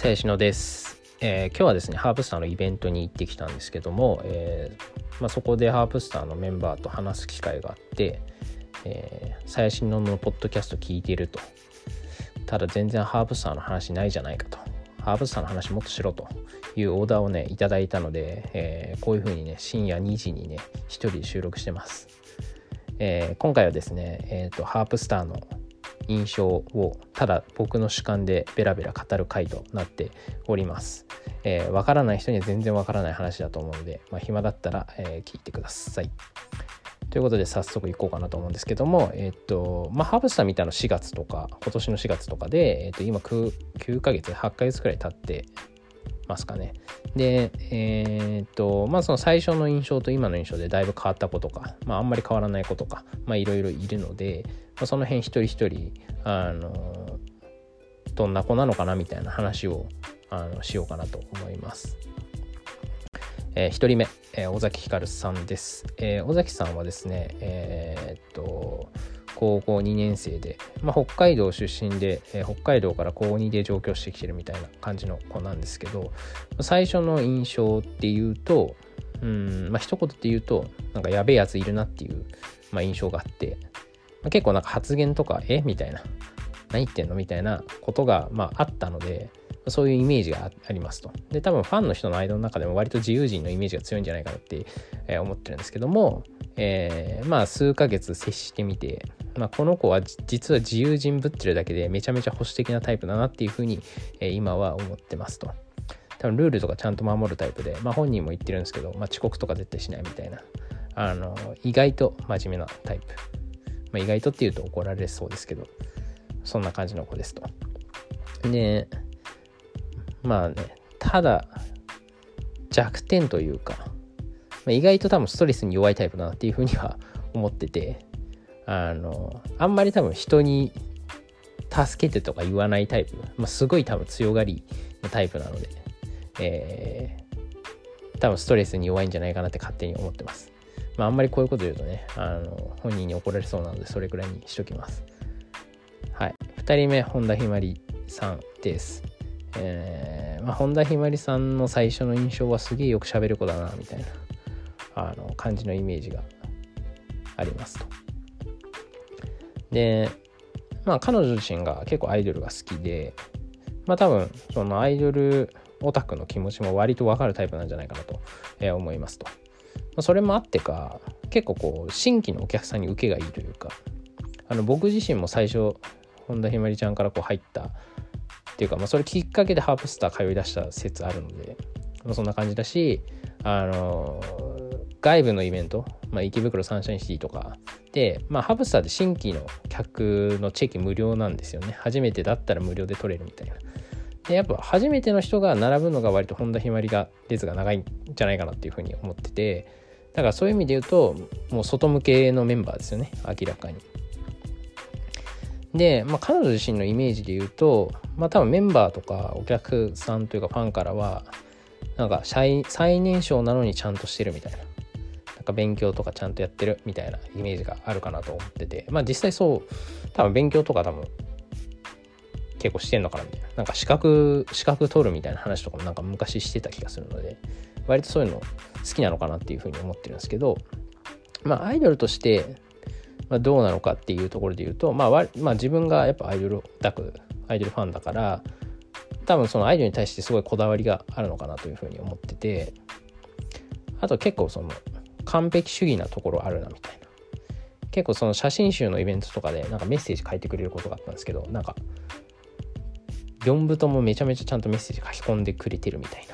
清志野です、えー今日はですねハープスターのイベントに行ってきたんですけども、えーまあ、そこでハープスターのメンバーと話す機会があってえー最新ののポッドキャスト聞いていると。ただ全然ハープスターの話ないじゃないかと。ハープスターの話もっとしろというオーダーをねいただいたので、えーこういう風にね深夜2時にね一人収録してます、えー今回はですね、えー、とハープスターの印象をただ僕の主観でベラベラ語る回となっております。えーわからない人には全然わからない話だと思うので、まあ、暇だったら、えー聞いてください。ということで早速行こうかなと思うんですけども、えっ、と、まあ、ハーブスター見たの4月とか、今年の4月とかで、えっ、と、今 9, 9ヶ月、8ヶ月くらい経ってますかね。で、えっ、と、まあ、その最初の印象と今の印象でだいぶ変わったことか、まあ、あんまり変わらないことか、まあ、いろいろいるので、まあ、その辺一人一人、あの、どんな子なのかなみたいな話をあのしようかなと思います。えー、1人目、えー尾崎ひかるさんです。えー尾崎さんはですね、えーっと、高校2年生で、まあ、北海道出身で、えー北海道から高2で上京してきてるみたいな感じの子なんですけど、最初の印象っていうと、うん、まあ、一言って言うと、なんかやべえやついるなっていう、まあ、印象があって、まあ結構なんか発言とか、え？みたいな、何言ってんの？みたいなことが、まあ、あったので、そういうイメージがありますと。で、多分ファンの人の間の中でも割と自由人のイメージが強いんじゃないかなって、思ってるんですけども、えーまあ数ヶ月接してみて、まあ、この子は実は自由人ぶってるだけでめちゃめちゃ保守的なタイプだなっていうふうに、え今は思ってますと。多分ルールとかちゃんと守るタイプで、まあ、本人も言ってるんですけど、まあ、遅刻とか絶対しないみたいなあの意外と真面目なタイプ、まあ、意外とっていうと怒られそうですけどそんな感じの子ですとでまあねただ弱点というか、まあ、意外と多分ストレスに弱いタイプだなっていうふうには思っててあのあんまり多分人に助けてとか言わないタイプ、まあ、すごい多分強がりのタイプなので、えー多分ストレスに弱いんじゃないかなって勝手に思ってます。まあ、あんまりこういうこと言うとね、あの本人に怒られそうなので、それくらいにしときます。はい。2人目、本田ひまりさんです。えーまあ、本田ひまりさんの最初の印象はすげえよく喋る子だな、みたいなあの感じのイメージがありますと。で、まあ、彼女自身が結構アイドルが好きで、まあ多分そのアイドルオタクの気持ちも割とわかるタイプなんじゃないかなとえー思いますと。まそれもあってか結構こう新規のお客さんに受けがいいというかあの僕自身も最初本田ひまりちゃんからこう入ったていうか、まあ、それきっかけでハープスター通い出した説あるので、まあ、そんな感じだしあの外部のイベント、まあ、池袋サンシャインシティとかで、まあ、ハープスターで新規の客のチェキ無料なんですよね。初めてだったら無料で取れるみたいな。でやっぱ初めての人が並ぶのが割と本田ひまりが列が長いんじゃないかなっていうふうに思っててだからそういう意味で言うともう外向けのメンバーですよね。明らかに。で、まあ、彼女自身のイメージで言うとまあ多分メンバーとかお客さんというかファンからはなんか最年少なのにちゃんとしてるみたいな。なんか勉強とかちゃんとやってるみたいなイメージがあるかなと思ってて。まあ実際そう多分勉強とか多分結構してんのかなみたいな。なんか資格資格取るみたいな話とかもなんか昔してた気がするので割とそういうの好きなのかなっていうふうに思ってるんですけどまあアイドルとしてまあどうなのかっていうところで言うと、まあ、まあ自分がやっぱアイドルオタクアイドルファンだから多分そのアイドルに対してすごいこだわりがあるのかなというふうに思っててあと結構その完璧主義なところあるなみたいな結構その写真集のイベントとかでなんかメッセージ書いてくれることがあったんですけどなんか4部ともめちゃめちゃちゃんとメッセージ書き込んでくれてるみたい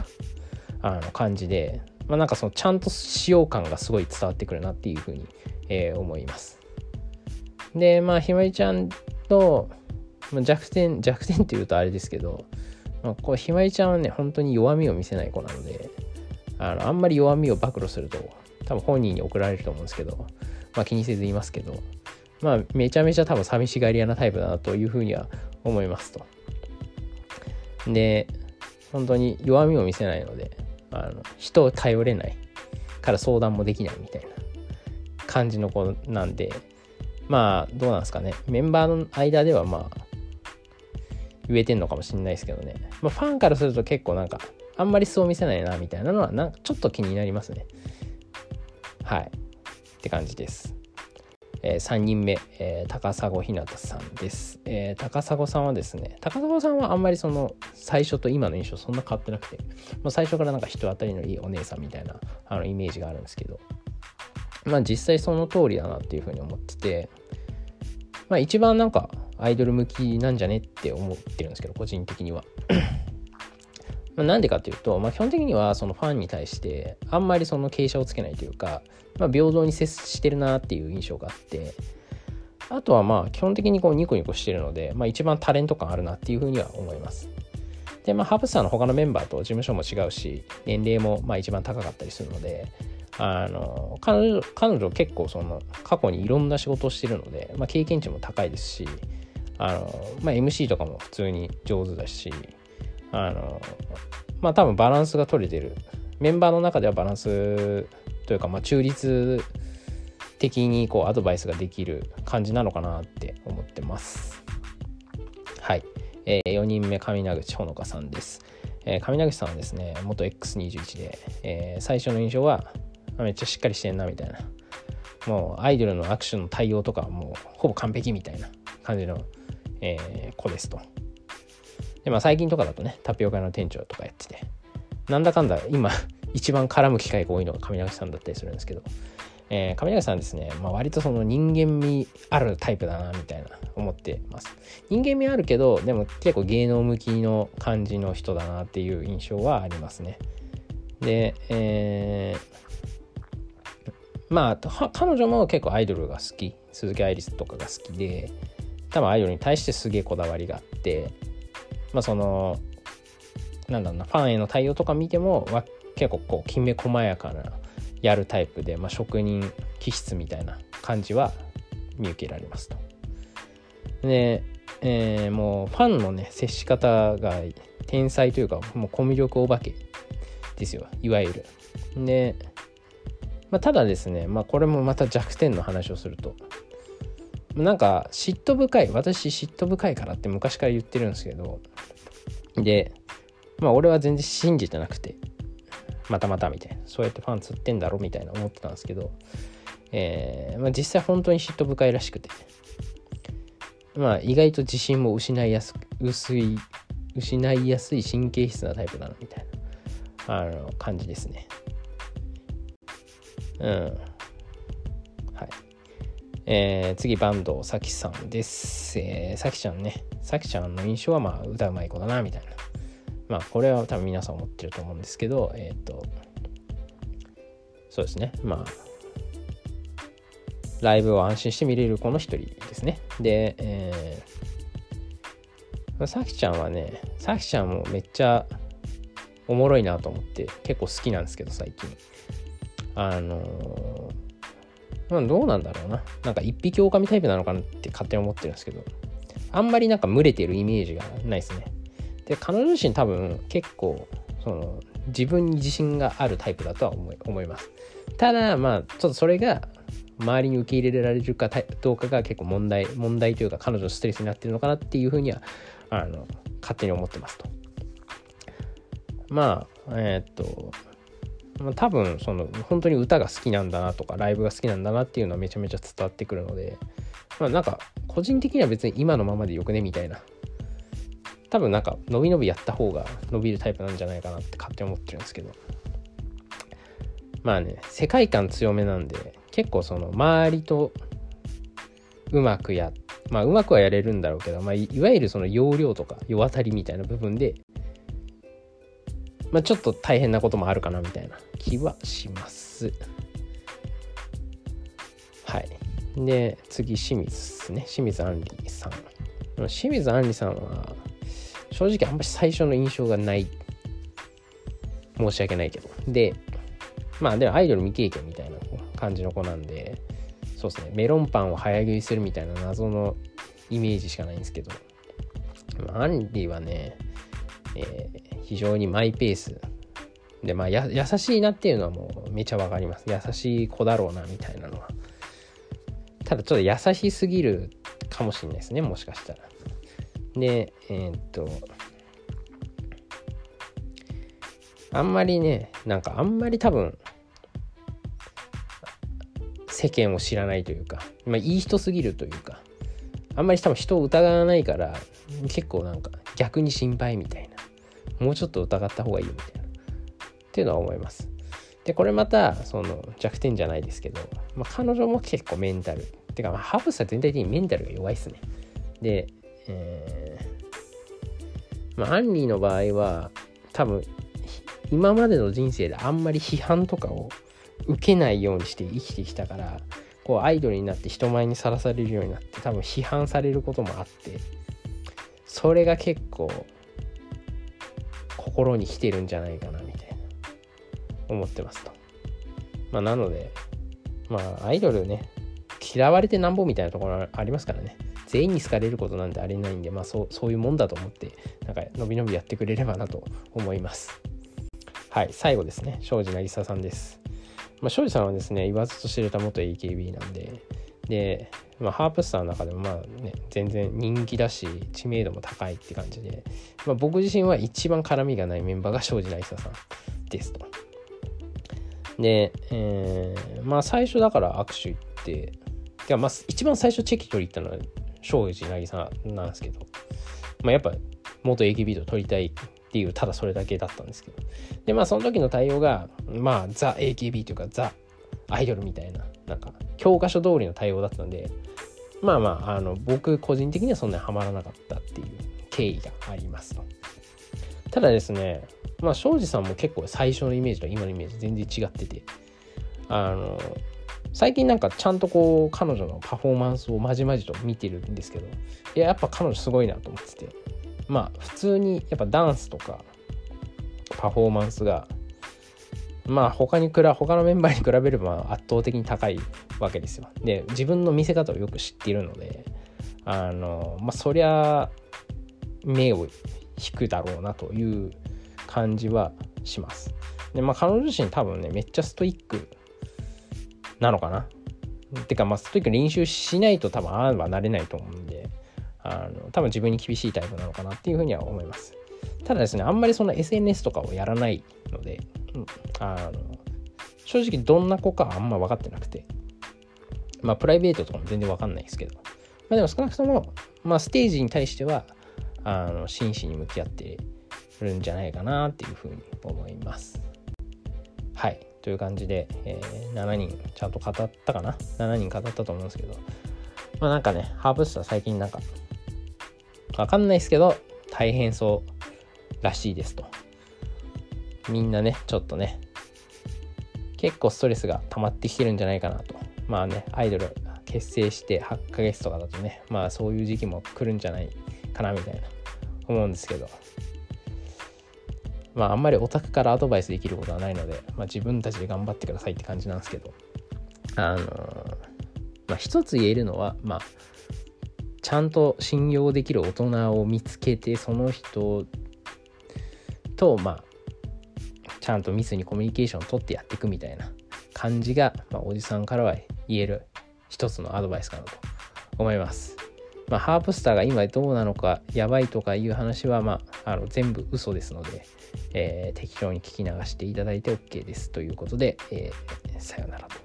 なあの感じで、まあ、なんかそのちゃんと使用感がすごい伝わってくるなっていうふうに、えー思います。でまあひまりちゃんとまあ弱点弱点っていうとあれですけど、まあ、こうひまりちゃんはね本当に弱みを見せない子なのであのあんまり弱みを暴露すると多分本人に怒られると思うんですけど、まあ、気にせず言いますけどまあめちゃめちゃ多分寂しがり屋なタイプだなというふうには思いますと。で本当に弱みを見せないのであの人を頼れないから相談もできないみたいな感じの子なんでまあどうなんですかね。メンバーの間ではまあ言えてんのかもしれないですけどね、まあ、ファンからすると結構なんかあんまり素を見せないなみたいなのはなんかちょっと気になりますね。はい。って感じです。えー、3人目、えー、高砂ひなたさんです、えー、高砂さんはですね高砂さんはあんまりその最初と今の印象そんな変わってなくてもう最初からなんか人当たりのいいお姉さんみたいなあのイメージがあるんですけど。まあ実際その通りだなっていうふうに思っててまあ一番なんかアイドル向きなんじゃねって思ってるんですけど個人的には ま、なんでかっていうと、まあ、基本的にはそのファンに対してあんまりその傾斜をつけないというか、まあ、平等に接してるなっていう印象があってあとはまあ基本的にこうニコニコしてるので、まあ、一番タレント感あるなっていうふうには思います。で、まあ、ハブスターの他のメンバーと事務所も違うし年齢もまあ一番高かったりするのであの彼女彼女結構その過去にいろんな仕事をしてるので、まあ、経験値も高いですしあの、まあ、MC とかも普通に上手だしあのまあ多分バランスが取れてる。メンバーの中ではバランスというか、まあ、中立的にこうアドバイスができる感じなのかなって思ってます。はい、えー、4人目上名口ほのかさんです、上名口さんはですね元 X21 で、えー、最初の印象はめっちゃしっかりしてんなみたいな。もうアイドルの握手の対応とかもうほぼ完璧みたいな感じの、えー、子ですと。で、まあ最近とかだとね、タピオカの店長とかやってて、なんだかんだ今 一番絡む機会が多いのが上永さんだったりするんですけど、えー、上永さんですね、まあ、割とその人間味あるタイプだなみたいな思ってます。人間味あるけどでも結構芸能向きの感じの人だなっていう印象はありますね。で、えー、まあ彼女も結構アイドルが好き鈴木愛理とかが好きで多分アイドルに対してすげえこだわりがあってまあそのなんだろうなファンへの対応とか見ても結構こうきめ細やかなやるタイプで、まあ、職人気質みたいな感じは見受けられますと。で、えー、もうファンのね接し方が天才というかもうコミュ力お化けですよいわゆる。で、まあ、ただですね、まあ、これもまた弱点の話をすると。なんか嫉妬深い私嫉妬深いからって昔から言ってるんですけど。でまあ俺は全然信じてなくて。またまたみたいな。そうやってファン釣ってんだろみたいな思ってたんですけど、えーまあ、実際本当に嫉妬深いらしくて。まあ意外と自信も失いやす薄い失いやすい神経質なタイプだなみたいなあの感じですね。うんはいえー、次、坂東咲さんです。えー、咲ちゃんね。咲ちゃんの印象は、まあ、歌うまい子だな、みたいな。まあ、これは多分皆さん思ってると思うんですけど、えっ、ー、と、そうですね。まあ、ライブを安心して見れる子の一人ですね。で、えー、さきちゃんはね、さきちゃんもめっちゃおもろいなと思って結構好きなんですけど、最近。あのま、どうなんだろうな。なんか一匹狼タイプなのかなって勝手に思ってるんですけど、あんまりなんか群れてるイメージがないですね。で、彼女自身多分結構、その、自分に自信があるタイプだとは思い思います。ただ、まあ、ちょっとそれが周りに受け入れられるかどうかが結構問題、問題というか彼女のストレスになってるのかなっていうふうには、あの、勝手に思ってますと。まあ、えー、っと、まあ、多分その本当に歌が好きなんだなとかライブが好きなんだなっていうのはめちゃめちゃ伝わってくるのでまあなんか個人的には別に今のままでよくねみたいな。多分なんか伸び伸びやった方が伸びるタイプなんじゃないかなって勝手に思ってるんですけど。まあね世界観強めなんで結構その周りとうまくやまあうまくはやれるんだろうけど、まあ、いわゆるその容量とか世渡りみたいな部分でまあ、ちょっと大変なこともあるかなみたいな気はします。はい。で、次、清水ですね。清水杏里さん。清水杏里さんは、正直あんまり最初の印象がない。申し訳ないけど。で、まあでもアイドル未経験みたいな感じの子なんで、そうですね、メロンパンを早食いするみたいな謎のイメージしかないんですけど、アンリはね、えー、非常にマイペース。でまあや優しいなっていうのはもうめちゃわかります。優しい子だろうなみたいなのは。ただちょっと優しすぎるかもしれないですねもしかしたら。で、えー、っと、あんまりね、なんかあんまり多分、世間を知らないというか、まあ、いい人すぎるというか、あんまり多分人を疑わないから、結構なんか逆に心配みたいな。もうちょっと疑った方がいいみたいな。っていうのは思います。で、これまた、その弱点じゃないですけど、まあ、彼女も結構メンタル。てか、まあ、ハーフスター全体的にメンタルが弱いっすね。で、えー、まあ、アンリーの場合は、多分、今までの人生であんまり批判とかを受けないようにして生きてきたからこうアイドルになって人前にさらされるようになって多分批判されることもあってそれが結構心に来てるんじゃないかなみたいな思ってますと。まあなのでまあアイドルね嫌われてなんぼみたいなところありますからね全員に好かれることなんてありえないんでまあそうそういうもんだと思ってなんかのびのびやってくれればなと思います。はい最後ですね庄司渚さんです。まあ、庄司さんはですね、言わずと知れた元 AKB なんで、で、まあ、ハープスターの中でもまあね、全然人気だし、知名度も高いって感じで、まあ、僕自身は一番絡みがないメンバーが庄司渚さんですと。で、えー、まあ最初だから握手行って、てかまあ一番最初チェキ取り行ったのは庄司渚なんですけど、まあやっぱ元 AKB と取りたいっていうただそれだけだったんですけどでまあその時の対応がまあザ AKB というかザアイドルみたいななんか教科書通りの対応だったんでまあまああの僕個人的にはそんなにはまらなかったっていう経緯がありますと。ただですねまあ庄司さんも結構最初のイメージと今のイメージ全然違っててあの最近なんかちゃんとこう彼女のパフォーマンスをまじまじと見てるんですけどいややっぱ彼女すごいなと思っててまあ普通にやっぱダンスとかパフォーマンスがまあ他に比べ他のメンバーに比べれば圧倒的に高いわけですよ。で自分の見せ方をよく知っているのであのまあそりゃ目を引くだろうなという感じはします。でまあ彼女自身多分ねめっちゃストイックなのかな。てかまあストイック練習しないと多分ああはなれないと思うんであの多分自分に厳しいタイプなのかなっていうふうには思います。ただですね、あんまりそんな SNS とかをやらないので、あの正直どんな子かあんま分かってなくて、まあプライベートとかも全然分かんないですけど、まあでも少なくとも、まあステージに対しては、あの真摯に向き合ってるんじゃないかなっていうふうに思います。はい。という感じで、えー、7人ちゃんと語ったかな ?7 人語ったと思うんですけど、まあなんかね、ハーブスター最近なんかわかんないですけど、大変そうらしいですと。みんなね、ちょっとね、結構ストレスが溜まってきてるんじゃないかなと。まあね、アイドル結成して8ヶ月とかだとね、まあそういう時期も来るんじゃないかなみたいな思うんですけど。まああんまりオタクからアドバイスできることはないので、まあ自分たちで頑張ってくださいって感じなんですけど。あのー、まあ一つ言えるのは、まあちゃんと信用できる大人を見つけてその人とまあちゃんと密にコミュニケーションを取ってやっていくみたいな感じが、まあ、おじさんからは言える一つのアドバイスかなと思います。まあ、ハープスターが今どうなのかやばいとかいう話は、まあ、あの全部嘘ですので、えー、適当に聞き流していただいて OK ですということで、えー、さよならと。